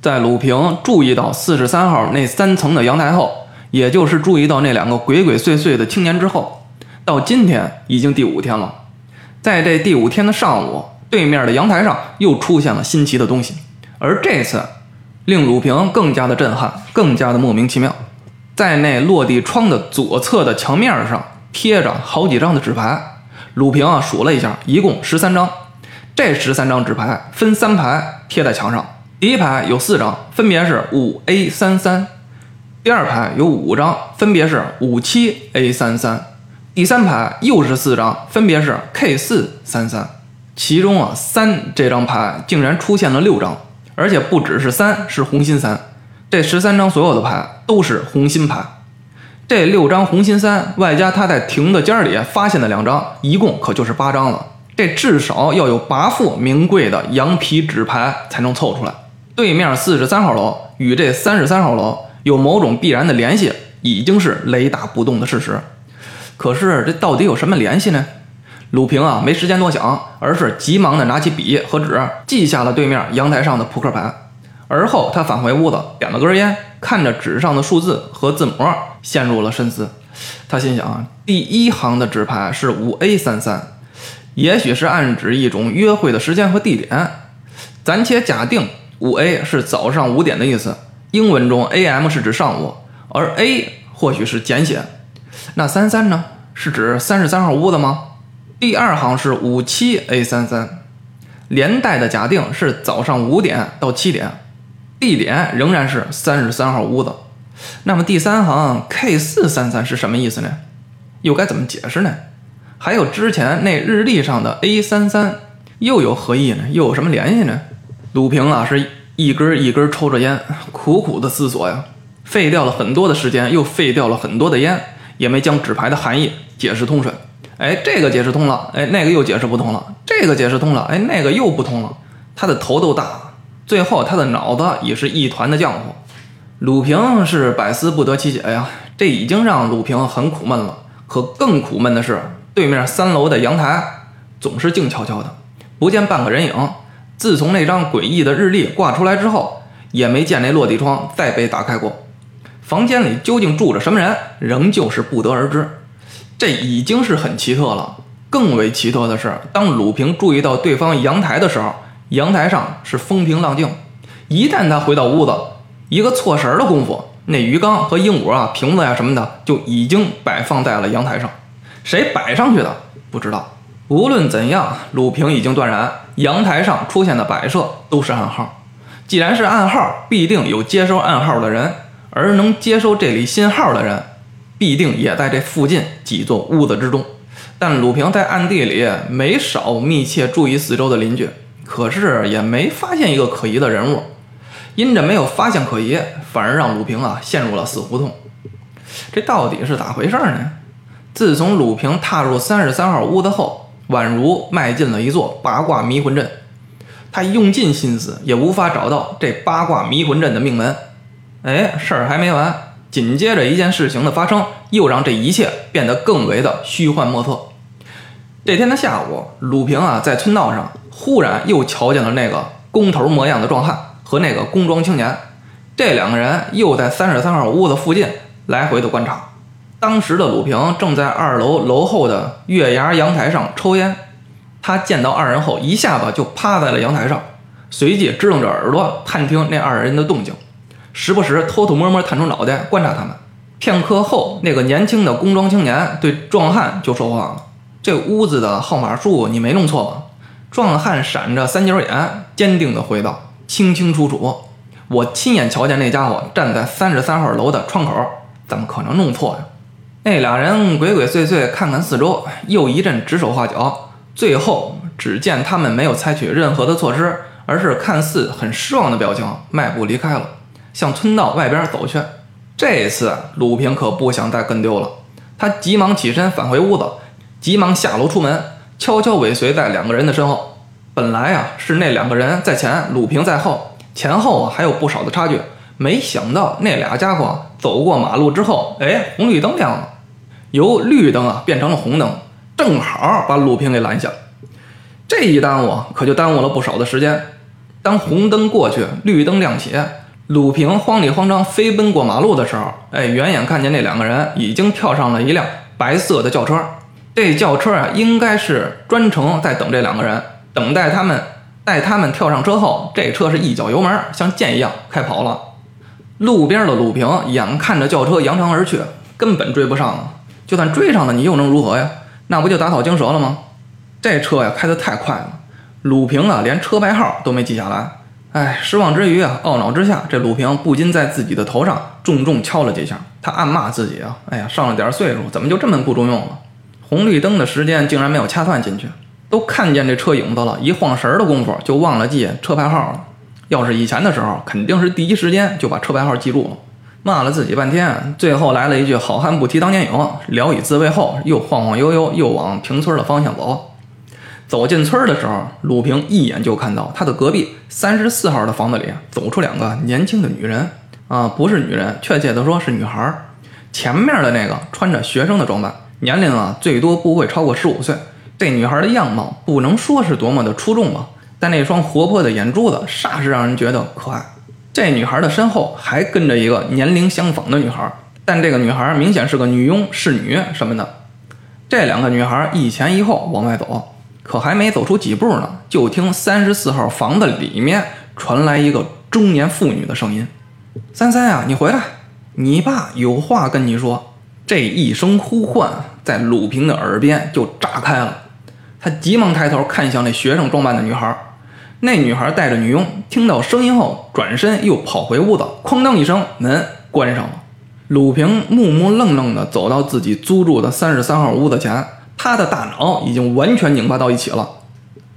在鲁平注意到四十三号那三层的阳台后，也就是注意到那两个鬼鬼祟祟的青年之后，到今天已经第五天了。在这第五天的上午，对面的阳台上又出现了新奇的东西，而这次令鲁平更加的震撼，更加的莫名其妙。在那落地窗的左侧的墙面上贴着好几张的纸牌，鲁平啊数了一下，一共十三张。这十三张纸牌分三排贴在墙上。第一排有四张，分别是五 A 三三；第二排有五张，分别是五七 A 三三；第三排又是四张，分别是 K 四三三。其中啊，三这张牌竟然出现了六张，而且不只是三，是红心三。这十三张所有的牌都是红心牌。这六张红心三，外加他在亭子间里发现的两张，一共可就是八张了。这至少要有八副名贵的羊皮纸牌才能凑出来。对面四十三号楼与这三十三号楼有某种必然的联系，已经是雷打不动的事实。可是这到底有什么联系呢？鲁平啊，没时间多想，而是急忙的拿起笔和纸，记下了对面阳台上的扑克牌。而后他返回屋子，点了根烟，看着纸上的数字和字母，陷入了深思。他心想：第一行的纸牌是五 A 三三，也许是暗指一种约会的时间和地点。暂且假定。五 A 是早上五点的意思，英文中 A.M 是指上午，而 A 或许是简写。那三三呢？是指三十三号屋子吗？第二行是五七 A 三三，连带的假定是早上五点到七点，地点仍然是三十三号屋子。那么第三行 K 四三三是什么意思呢？又该怎么解释呢？还有之前那日历上的 A 三三又有何意呢？又有什么联系呢？鲁平啊，是一根一根抽着烟，苦苦的思索呀，废掉了很多的时间，又废掉了很多的烟，也没将纸牌的含义解释通顺。哎，这个解释通了，哎，那个又解释不通了，这个解释通了，哎，那个又不通了。他的头都大，最后他的脑子也是一团的浆糊。鲁平是百思不得其解呀，这已经让鲁平很苦闷了。可更苦闷的是，对面三楼的阳台总是静悄悄的，不见半个人影。自从那张诡异的日历挂出来之后，也没见那落地窗再被打开过。房间里究竟住着什么人，仍旧是不得而知。这已经是很奇特了。更为奇特的是，当鲁平注意到对方阳台的时候，阳台上是风平浪静。一旦他回到屋子，一个错神的功夫，那鱼缸和鹦鹉啊、瓶子呀什么的就已经摆放在了阳台上。谁摆上去的？不知道。无论怎样，鲁平已经断然，阳台上出现的摆设都是暗号。既然是暗号，必定有接收暗号的人，而能接收这里信号的人，必定也在这附近几座屋子之中。但鲁平在暗地里没少密切注意四周的邻居，可是也没发现一个可疑的人物。因着没有发现可疑，反而让鲁平啊陷入了死胡同。这到底是咋回事呢？自从鲁平踏入三十三号屋子后。宛如迈进了一座八卦迷魂阵，他用尽心思也无法找到这八卦迷魂阵的命门。哎，事儿还没完，紧接着一件事情的发生，又让这一切变得更为的虚幻莫测。这天的下午，鲁平啊在村道上忽然又瞧见了那个工头模样的壮汉和那个工装青年，这两个人又在三十三号屋子附近来回的观察。当时的鲁平正在二楼楼后的月牙阳台上抽烟，他见到二人后，一下子就趴在了阳台上，随即支棱着耳朵探听那二人的动静，时不时偷偷摸摸探出脑袋观察他们。片刻后，那个年轻的工装青年对壮汉就说话了：“这屋子的号码数你没弄错吧？”壮汉闪着三角眼，坚定地回道：“清清楚楚，我亲眼瞧见那家伙站在三十三号楼的窗口，怎么可能弄错呀？”那俩人鬼鬼祟祟看看四周，又一阵指手画脚，最后只见他们没有采取任何的措施，而是看似很失望的表情，迈步离开了，向村道外边走去。这次鲁平可不想再跟丢了，他急忙起身返回屋子，急忙下楼出门，悄悄尾随在两个人的身后。本来啊是那两个人在前，鲁平在后，前后啊还有不少的差距。没想到那俩家伙走过马路之后，哎，红绿灯亮了。由绿灯啊变成了红灯，正好把鲁平给拦下。这一耽误可就耽误了不少的时间。当红灯过去，绿灯亮起，鲁平慌里慌张飞奔过马路的时候，哎，远远看见那两个人已经跳上了一辆白色的轿车。这轿车啊，应该是专程在等这两个人，等待他们，待他们跳上车后，这车是一脚油门，像箭一样开跑了。路边的鲁平眼看着轿车扬长而去，根本追不上了。就算追上了，你又能如何呀？那不就打草惊蛇了吗？这车呀，开得太快了。鲁平啊，连车牌号都没记下来。哎，失望之余啊，懊恼之下，这鲁平不禁在自己的头上重重敲了几下。他暗骂自己啊，哎呀，上了点岁数，怎么就这么不中用了？红绿灯的时间竟然没有掐算进去，都看见这车影子了，一晃神的功夫就忘了记车牌号了。要是以前的时候，肯定是第一时间就把车牌号记住了。骂了自己半天，最后来了一句“好汉不提当年勇”，聊以自慰后，又晃晃悠悠又往平村的方向走。走进村的时候，鲁平一眼就看到他的隔壁三十四号的房子里走出两个年轻的女人啊，不是女人，确切的说是女孩。前面的那个穿着学生的装扮，年龄啊最多不会超过十五岁。这女孩的样貌不能说是多么的出众吧，但那双活泼的眼珠子煞是让人觉得可爱。这女孩的身后还跟着一个年龄相仿的女孩，但这个女孩明显是个女佣、侍女什么的。这两个女孩一前一后往外走。可还没走出几步呢，就听三十四号房子里面传来一个中年妇女的声音：“三三啊，你回来，你爸有话跟你说。”这一声呼唤在鲁平的耳边就炸开了，他急忙抬头看向那学生装扮的女孩。那女孩带着女佣，听到声音后转身又跑回屋子，哐当一声门关上了。鲁平木木愣愣地走到自己租住的三十三号屋子前。他的大脑已经完全拧巴到一起了，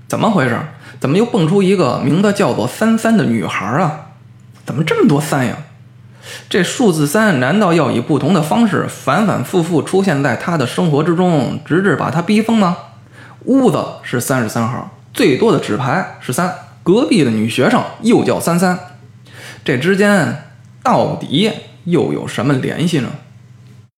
怎么回事？怎么又蹦出一个名字叫做三三的女孩啊？怎么这么多三呀？这数字三难道要以不同的方式反反复复出现在他的生活之中，直至把他逼疯吗？屋子是三十三号，最多的纸牌是三，隔壁的女学生又叫三三，这之间到底又有什么联系呢？